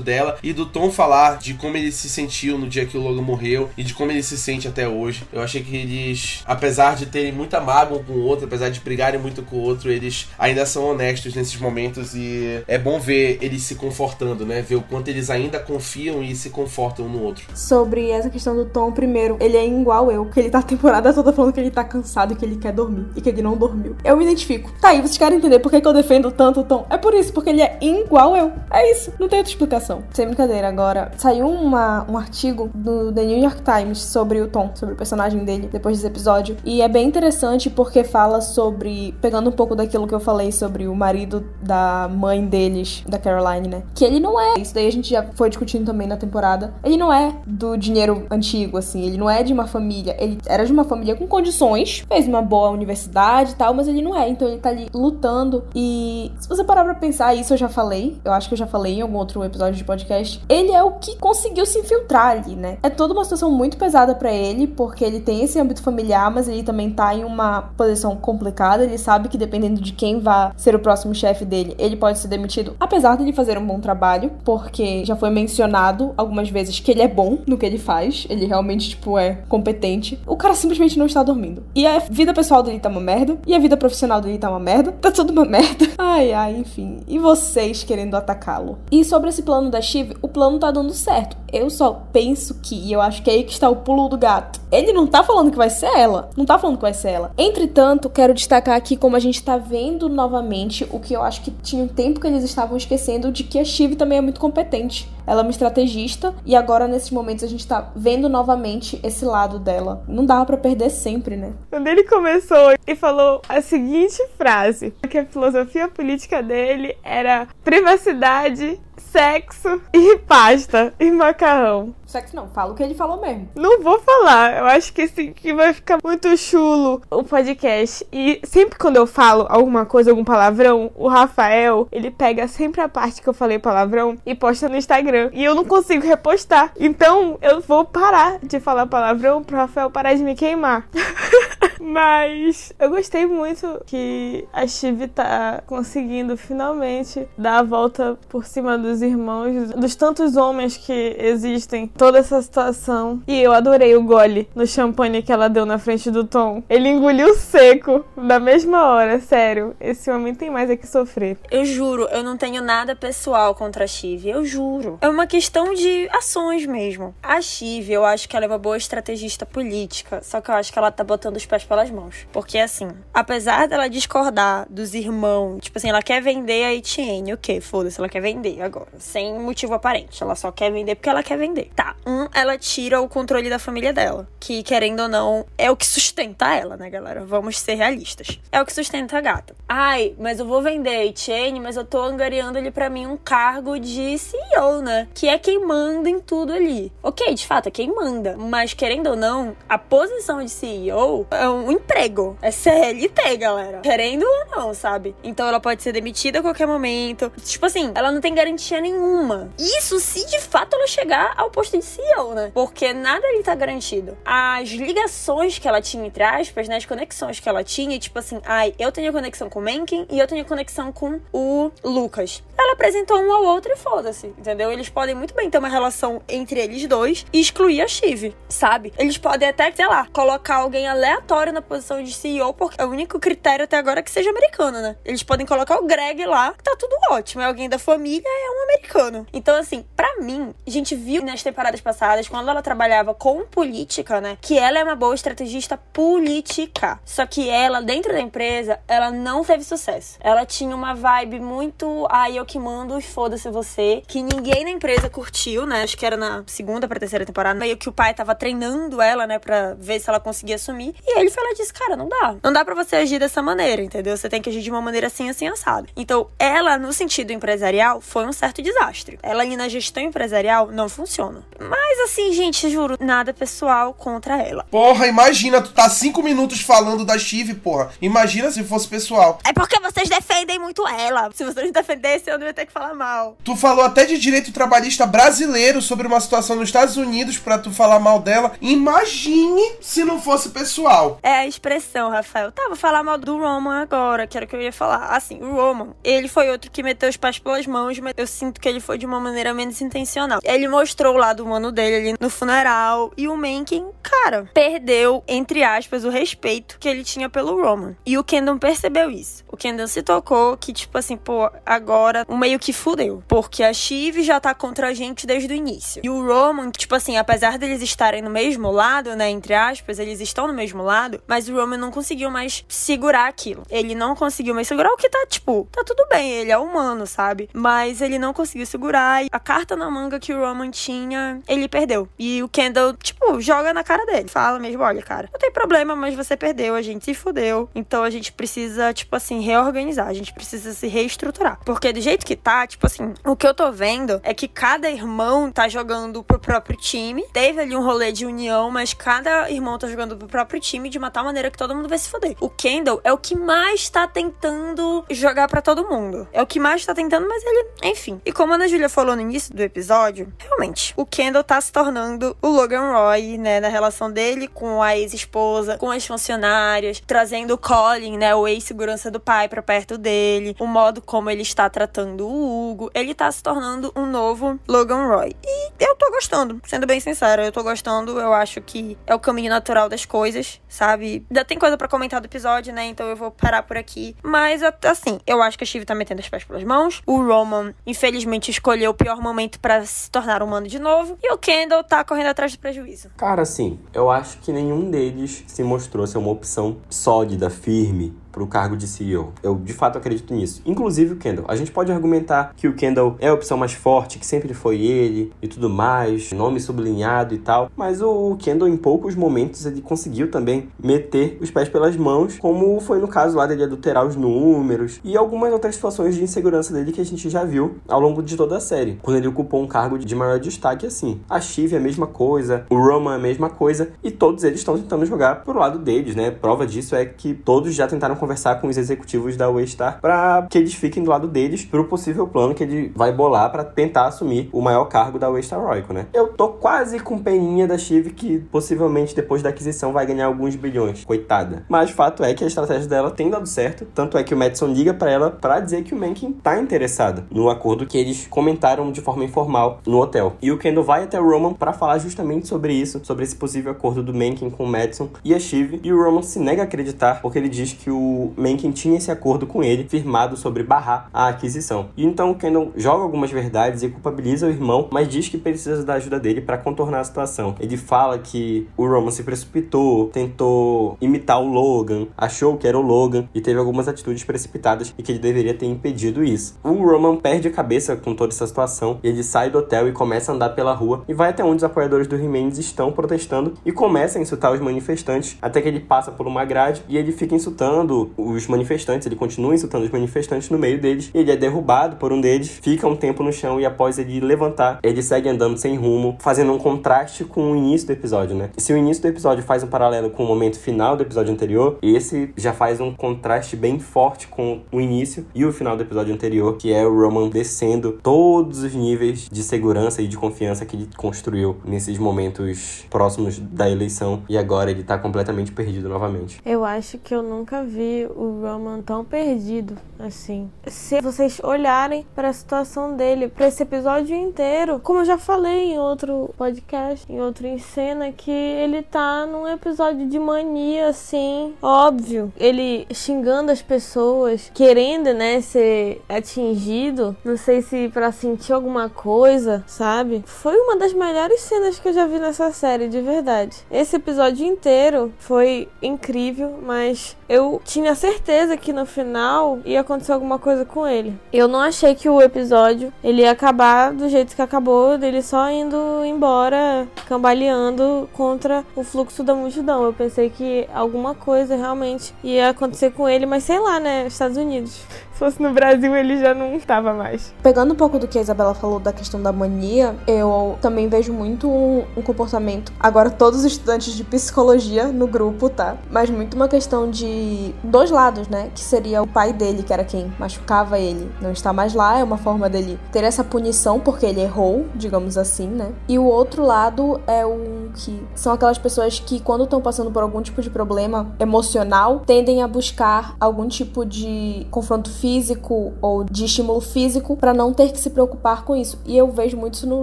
dela, e do Tom falar de como ele se sentiu no dia que o Logan morreu e de como ele se sente até hoje. Eu achei que eles, apesar apesar de terem muita mágoa um com o outro, apesar de brigarem muito com o outro, eles ainda são honestos nesses momentos e é bom ver eles se confortando, né? Ver o quanto eles ainda confiam e se confortam um no outro. Sobre essa questão do Tom, primeiro, ele é igual eu, que ele tá a temporada toda falando que ele tá cansado que ele quer dormir e que ele não dormiu. Eu me identifico. Tá aí, vocês querem entender por que, que eu defendo tanto o Tom? É por isso, porque ele é igual eu. É isso, não tem outra explicação. Sem brincadeira, agora, saiu uma, um artigo do The New York Times sobre o Tom, sobre o personagem dele, depois desse episódio. E é bem interessante porque fala sobre. Pegando um pouco daquilo que eu falei sobre o marido da mãe deles, da Caroline, né? Que ele não é. Isso daí a gente já foi discutindo também na temporada. Ele não é do dinheiro antigo, assim. Ele não é de uma família. Ele era de uma família com condições, fez uma boa universidade e tal, mas ele não é. Então ele tá ali lutando. E se você parar pra pensar, isso eu já falei. Eu acho que eu já falei em algum outro episódio de podcast. Ele é o que conseguiu se infiltrar ali, né? É toda uma situação muito pesada para ele, porque ele tem esse âmbito familiar, mas ele também tá em uma posição complicada. Ele sabe que dependendo de quem vai ser o próximo chefe dele, ele pode ser demitido, apesar de fazer um bom trabalho, porque já foi mencionado algumas vezes que ele é bom no que ele faz. Ele realmente, tipo, é competente. O cara simplesmente não está dormindo. E a vida pessoal dele tá uma merda, e a vida profissional dele tá uma merda. Tá tudo uma merda. Ai, ai, enfim. E vocês querendo atacá-lo? E sobre esse plano da Shiv, o plano tá dando certo. Eu só penso que, e eu acho que é aí que está o pulo do gato. Ele não tá falando que vai ser ela. Não tá falando que vai ser ela. Entretanto, quero destacar aqui como a gente tá vendo novamente o que eu acho que tinha um tempo que eles estavam esquecendo de que a Shiv também é muito competente. Ela é uma estrategista e agora nesses momentos a gente tá vendo novamente esse lado dela. Não dava para perder sempre, né? Quando ele começou e falou a seguinte frase, que a filosofia política dele era privacidade, sexo e pasta e macarrão. Sexo não, fala o que ele falou mesmo. Não vou falar, eu acho que sim, que vai ficar muito chulo o podcast. E sempre quando eu falo alguma coisa, algum palavrão, o Rafael, ele pega sempre a parte que eu falei palavrão e posta no Instagram. E eu não consigo repostar. Então eu vou parar de falar palavrão pro Rafael parar de me queimar. Mas eu gostei muito que a Chive tá conseguindo finalmente dar a volta por cima dos irmãos, dos tantos homens que existem toda essa situação. E eu adorei o gole no champanhe que ela deu na frente do Tom. Ele engoliu seco na mesma hora, sério. Esse homem tem mais é que sofrer. Eu juro, eu não tenho nada pessoal contra a Chive, eu juro. É uma questão de ações mesmo. A Chive, eu acho que ela é uma boa estrategista política, só que eu acho que ela tá botando os pés pelas mãos. Porque assim, apesar dela discordar dos irmãos, tipo assim, ela quer vender a Etienne, o quê? Foda-se, ela quer vender agora, sem motivo aparente. Ela só quer vender porque ela quer vender. Tá, um, ela tira o controle da família dela. Que, querendo ou não, é o que sustenta ela, né, galera? Vamos ser realistas. É o que sustenta a gata. Ai, mas eu vou vender Etienne, mas eu tô angariando ali para mim um cargo de CEO, né? Que é quem manda em tudo ali. Ok, de fato, é quem manda. Mas, querendo ou não, a posição de CEO é um emprego. É CLT, galera. Querendo ou não, sabe? Então ela pode ser demitida a qualquer momento. Tipo assim, ela não tem garantia nenhuma. Isso se de fato ela chegar ao posto de CEO, né? Porque nada ali tá garantido. As ligações que ela tinha, entre aspas, né? As conexões que ela tinha, tipo assim, ai, eu tenho conexão com o Mencken e eu tenho conexão com o Lucas. Ela apresentou um ao outro e foda-se, entendeu? Eles podem muito bem ter uma relação entre eles dois e excluir a Shiv, sabe? Eles podem até, sei lá, colocar alguém aleatório na posição de CEO, porque é o único critério até agora que seja americano, né? Eles podem colocar o Greg lá, que tá tudo ótimo. É alguém da família, é um americano. Então, assim, para mim, a gente viu nas temporadas passadas, quando ela trabalhava com política, né? Que ela é uma boa estrategista política. Só que ela, dentro da empresa, ela não teve sucesso. Ela tinha uma vibe muito, ah, eu que mando, foda-se você. Que ninguém na empresa curtiu, né? Acho que era na segunda pra terceira temporada. Meio que o pai tava treinando ela, né? Pra ver se ela conseguia assumir. E ele foi lá e disse: Cara, não dá. Não dá pra você agir dessa maneira, entendeu? Você tem que agir de uma maneira assim, assim, assada. Então, ela, no sentido empresarial, foi um certo desastre. Ela ali na gestão empresarial não funciona. Mas assim, gente, juro, nada pessoal contra ela. Porra, imagina, tu tá cinco minutos falando da Chive, porra. Imagina se fosse pessoal. É porque vocês defendem muito ela. Se vocês defendessem, eu não ia ter que falar mal. Tu falou até de direito trabalhista brasileiro sobre uma situação nos Estados Unidos para tu falar mal dela. Imagine se não fosse pessoal. É a expressão, Rafael. Tá, vou falar mal do Roman agora, que era o que eu ia falar. Assim, o Roman, ele foi outro que meteu os pés pelas mãos, mas eu sinto que ele foi de uma maneira menos intencional. Ele mostrou o lado humano dele ali no funeral e o Mencken, cara, perdeu, entre aspas, o respeito que ele tinha pelo Roman. E o Kendall percebeu isso. O Kendall se tocou que, tipo assim, pô, agora meio que fudeu. Porque a Shiv já tá contra a gente desde o início. E o Roman, tipo assim, apesar deles estarem no mesmo lado, né, entre aspas, eles estão no mesmo lado, mas o Roman não conseguiu mais segurar aquilo. Ele não conseguiu mais segurar o que tá, tipo, tá tudo bem, ele é humano, sabe? Mas ele não conseguiu segurar. E a carta na manga que o Roman tinha, ele perdeu. E o Kendall, tipo, joga na cara dele. Fala mesmo, olha, cara, não tem problema, mas você perdeu, a gente se fudeu. Então a gente precisa, tipo assim, reorganizar. A gente precisa se reestruturar. Porque do jeito que tá, tipo assim, o que eu tô vendo é que cada irmão tá jogando pro próprio time. Teve ali um rolê de união, mas cada irmão tá jogando pro próprio time de uma tal maneira que todo mundo vai se fuder. O Kendall é o que mais tá tentando jogar para todo mundo. É o que mais tá tentando, mas ele, enfim. E como a Ana Júlia falou no início do episódio, realmente, o Kendall tá se tornando o Logan Roy, né, na relação dele com a ex-esposa, com as funcionárias, trazendo o Colin, né, o ex-segurança do pai para perto dele, o modo como ele está tratando o Hugo, ele tá se tornando um novo Logan Roy. E eu tô gostando, sendo bem sincera, eu tô gostando, eu acho que é o caminho natural das coisas, sabe? Ainda tem coisa para comentar do episódio, né, então eu vou parar por aqui. Mas, assim, eu acho que a Shiv tá metendo as pés pelas mãos, o Roman, infelizmente, escolheu o pior momento para se tornar humano de novo, e o Kendall tá correndo atrás do prejuízo. Cara, assim, eu acho que nenhum deles se mostrou ser uma opção sólida, firme, para o cargo de CEO. Eu de fato acredito nisso. Inclusive o Kendall. A gente pode argumentar que o Kendall é a opção mais forte, que sempre foi ele e tudo mais, nome sublinhado e tal. Mas o Kendall, em poucos momentos, ele conseguiu também meter os pés pelas mãos, como foi no caso lá dele adulterar os números e algumas outras situações de insegurança dele que a gente já viu ao longo de toda a série, quando ele ocupou um cargo de maior destaque assim. A Shiv é a mesma coisa, o Roman é a mesma coisa e todos eles estão tentando jogar pro lado deles, né? Prova disso é que todos já tentaram conversar com os executivos da Waystar para que eles fiquem do lado deles pro possível plano que ele vai bolar para tentar assumir o maior cargo da Waystar Royco, né? Eu tô quase com peninha da Shiv que possivelmente depois da aquisição vai ganhar alguns bilhões, coitada. Mas o fato é que a estratégia dela tem dado certo, tanto é que o Madison liga para ela para dizer que o Mencken tá interessado no acordo que eles comentaram de forma informal no hotel. E o Kendall vai até o Roman para falar justamente sobre isso, sobre esse possível acordo do Mencken com o Madison e a Shiv, e o Roman se nega a acreditar porque ele diz que o o Mencken tinha esse acordo com ele, firmado sobre barrar a aquisição. E então o Kendall joga algumas verdades e culpabiliza o irmão, mas diz que precisa da ajuda dele para contornar a situação. Ele fala que o Roman se precipitou, tentou imitar o Logan, achou que era o Logan e teve algumas atitudes precipitadas e que ele deveria ter impedido isso. O Roman perde a cabeça com toda essa situação e ele sai do hotel e começa a andar pela rua e vai até onde os apoiadores do he estão protestando e começa a insultar os manifestantes até que ele passa por uma grade e ele fica insultando os manifestantes, ele continua insultando os manifestantes no meio deles, ele é derrubado por um deles, fica um tempo no chão e após ele levantar, ele segue andando sem rumo, fazendo um contraste com o início do episódio, né? Se o início do episódio faz um paralelo com o momento final do episódio anterior, esse já faz um contraste bem forte com o início e o final do episódio anterior, que é o Roman descendo todos os níveis de segurança e de confiança que ele construiu nesses momentos próximos da eleição e agora ele tá completamente perdido novamente. Eu acho que eu nunca vi o Roman tão perdido assim. Se vocês olharem para a situação dele, para esse episódio inteiro, como eu já falei em outro podcast, em outro em cena, que ele tá num episódio de mania, assim, óbvio. Ele xingando as pessoas, querendo, né, ser atingido. Não sei se para sentir alguma coisa, sabe? Foi uma das melhores cenas que eu já vi nessa série, de verdade. Esse episódio inteiro foi incrível, mas eu tinha certeza que no final ia acontecer alguma coisa com ele. Eu não achei que o episódio ele ia acabar do jeito que acabou, dele só indo embora, cambaleando contra o fluxo da multidão. Eu pensei que alguma coisa realmente ia acontecer com ele, mas sei lá, né, Estados Unidos fosse no Brasil, ele já não estava mais. Pegando um pouco do que a Isabela falou da questão da mania, eu também vejo muito um, um comportamento. Agora, todos os estudantes de psicologia no grupo, tá? Mas muito uma questão de dois lados, né? Que seria o pai dele, que era quem machucava ele, não está mais lá, é uma forma dele ter essa punição porque ele errou, digamos assim, né? E o outro lado é o que são aquelas pessoas que quando estão passando por algum tipo de problema emocional, tendem a buscar algum tipo de confronto físico ou de estímulo físico para não ter que se preocupar com isso. E eu vejo muito isso no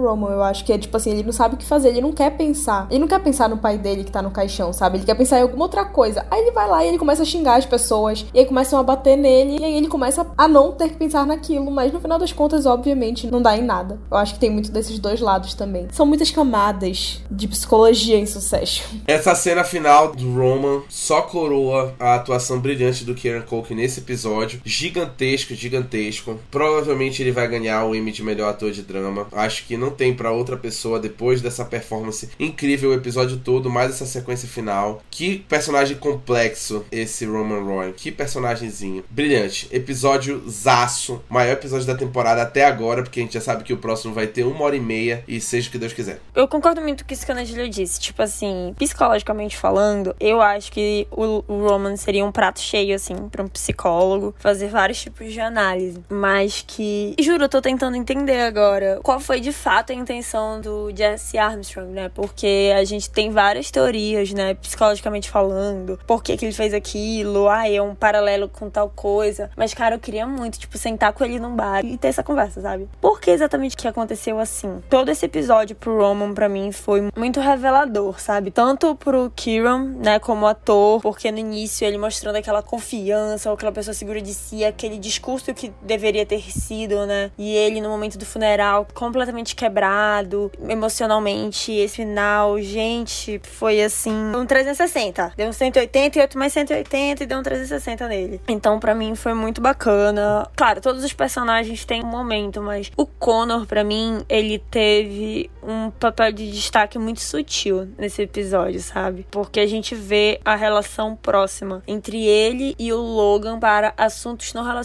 Roman, eu acho que é tipo assim, ele não sabe o que fazer, ele não quer pensar. Ele não quer pensar no pai dele que tá no caixão, sabe? Ele quer pensar em alguma outra coisa. Aí ele vai lá e ele começa a xingar as pessoas, e aí começam a bater nele, e aí ele começa a não ter que pensar naquilo, mas no final das contas, obviamente, não dá em nada. Eu acho que tem muito desses dois lados também. São muitas camadas de psicologia em sucesso. Essa cena final do Roman só coroa a atuação brilhante do Kieran Culkin nesse episódio. Gigantesco, gigantesco. Provavelmente ele vai ganhar o Emmy de melhor ator de drama. Acho que não tem para outra pessoa depois dessa performance incrível o episódio todo, mais essa sequência final. Que personagem complexo esse Roman Roy. Que personagemzinho. Brilhante. Episódio zaço. Maior episódio da temporada até agora, porque a gente já sabe que o próximo vai ter uma hora e meia e seja o que Deus quiser. Eu concordo muito com isso que a Nadilha disse. Tipo assim, psicologicamente falando, eu acho que o Roman seria um prato cheio, assim, pra um psicólogo fazer vários tipos de análise. Mas que. Juro, eu tô tentando entender agora qual foi de fato a intenção do Jesse Armstrong, né? Porque a gente tem várias teorias, né? Psicologicamente falando. Por que, que ele fez aquilo? Ah, é um paralelo com tal coisa. Mas, cara, eu queria muito, tipo, sentar com ele num bar e ter essa conversa, sabe? Por que exatamente que aconteceu assim? Todo esse episódio pro Roman, para mim, foi muito revelador, sabe? Tanto pro Kieran, né, como ator, porque no início ele mostrando aquela confiança, ou aquela pessoa segura de si, aquele discurso que deveria ter sido, né? E ele no momento do funeral completamente quebrado emocionalmente. Esse final, gente, foi assim, um 360. Deu um 180 e outro mais 180 e deu um 360 nele. Então, para mim foi muito bacana. Claro, todos os personagens têm um momento, mas o Connor para mim, ele teve um papel de destaque muito sutil nesse episódio, sabe? Porque a gente vê a relação próxima entre ele e o Logan para assuntos não relacionados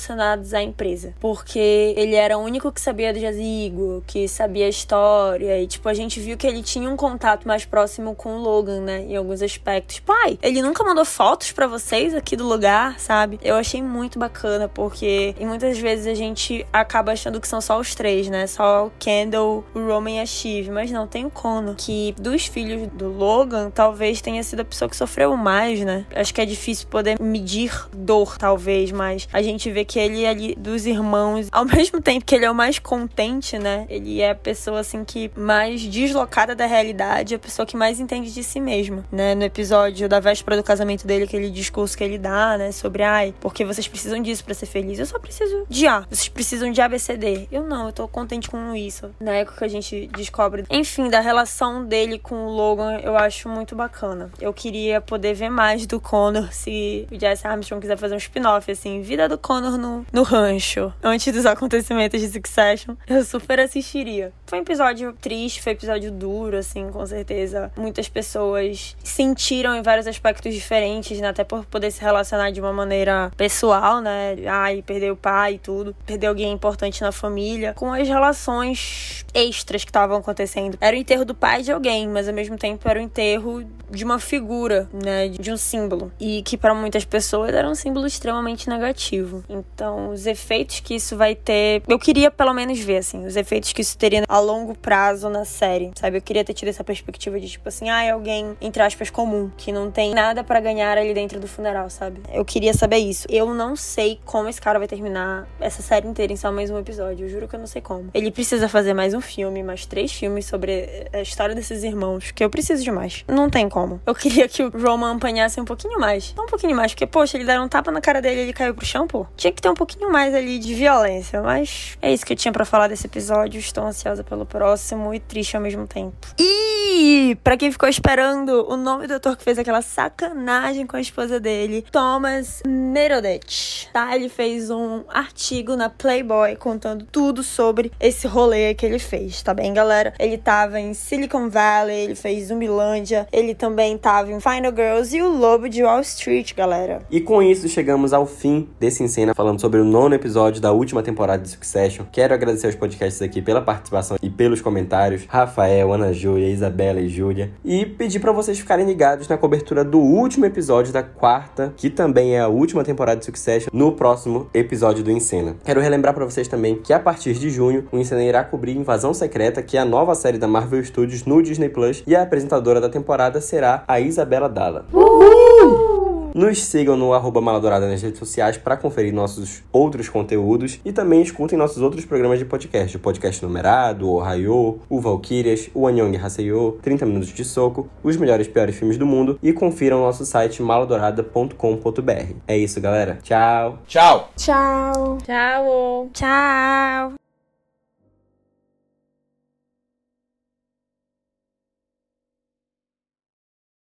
à empresa. Porque ele era o único que sabia do Jazigo, que sabia a história. E, tipo, a gente viu que ele tinha um contato mais próximo com o Logan, né? Em alguns aspectos. Pai, ele nunca mandou fotos para vocês aqui do lugar, sabe? Eu achei muito bacana, porque muitas vezes a gente acaba achando que são só os três, né? Só o Kendall, o Roman e a Shiv. Mas não, tem o Connor, que dos filhos do Logan, talvez tenha sido a pessoa que sofreu mais, né? Acho que é difícil poder medir dor, talvez, mas a gente vê que ele ali, dos irmãos, ao mesmo tempo que ele é o mais contente, né? Ele é a pessoa, assim, que mais deslocada da realidade, a pessoa que mais entende de si mesma, né? No episódio da véspera do casamento dele, aquele discurso que ele dá, né? Sobre, ai, porque vocês precisam disso para ser feliz. Eu só preciso de A. Vocês precisam de ABCD. Eu não, eu tô contente com isso. Na época que a gente descobre. Enfim, da relação dele com o Logan, eu acho muito bacana. Eu queria poder ver mais do Connor se o Jesse Armstrong quiser fazer um spin-off, assim, vida do Connor no, no rancho, antes dos acontecimentos de Succession. Eu super assistiria. Foi um episódio triste, foi um episódio duro, assim, com certeza. Muitas pessoas sentiram em vários aspectos diferentes, né? Até por poder se relacionar de uma maneira pessoal, né? Ai, perder o pai e tudo. Perder alguém importante na família. Com as relações extras que estavam acontecendo. Era o enterro do pai de alguém, mas ao mesmo tempo era o enterro de uma figura, né? De um símbolo. E que para muitas pessoas era um símbolo extremamente negativo. Então, os efeitos que isso vai ter. Eu queria pelo menos ver, assim, os efeitos que isso teria a longo prazo na série, sabe? Eu queria ter tido essa perspectiva de, tipo assim, ah, é alguém, entre aspas, comum, que não tem nada para ganhar ali dentro do funeral, sabe? Eu queria saber isso. Eu não sei como esse cara vai terminar essa série inteira em só mais um episódio. Eu juro que eu não sei como. Ele precisa fazer mais um filme, mais três filmes sobre a história desses irmãos, que eu preciso de mais. Não tem como. Eu queria que o Roman apanhasse um pouquinho mais. Um pouquinho mais, porque, poxa, ele deram um tapa na cara dele e ele caiu pro chão, pô. Tinha que ter um pouquinho mais ali de violência, mas é isso que eu tinha para falar desse episódio. Estou ansiosa pelo próximo e triste ao mesmo tempo. E para quem ficou esperando, o nome do ator que fez aquela sacanagem com a esposa dele, Thomas Merodeth, tá? Ele fez um artigo na Playboy contando tudo sobre esse rolê que ele fez, tá bem, galera? Ele tava em Silicon Valley, ele fez Zumbilândia, ele também tava em Final Girls e o Lobo de Wall Street, galera. E com isso chegamos ao fim desse Encena, falando sobre o nono episódio da última temporada de Succession. Quero agradecer aos podcasts aqui pela participação e pelos comentários, Rafael, Ana Júlia, Isabela e Júlia, e pedir para vocês ficarem ligados na cobertura do último episódio da quarta, que também é a última temporada de Succession, no próximo episódio do Encena. Quero relembrar para vocês também que a partir de junho, o Encena irá cobrir Invasão Secreta, que é a nova série da Marvel Studios no Disney Plus, e a apresentadora da temporada será a Isabela Dalla. Uhul! Nos sigam no arroba Maladourada nas redes sociais para conferir nossos outros conteúdos e também escutem nossos outros programas de podcast, o podcast numerado, o Raio, o Valkyrias, o Anyong Haseyo, 30 minutos de soco, os melhores e piores filmes do mundo e confiram nosso site maladourada.com.br. É isso, galera. Tchau. Tchau. Tchau. Tchau. Tchau.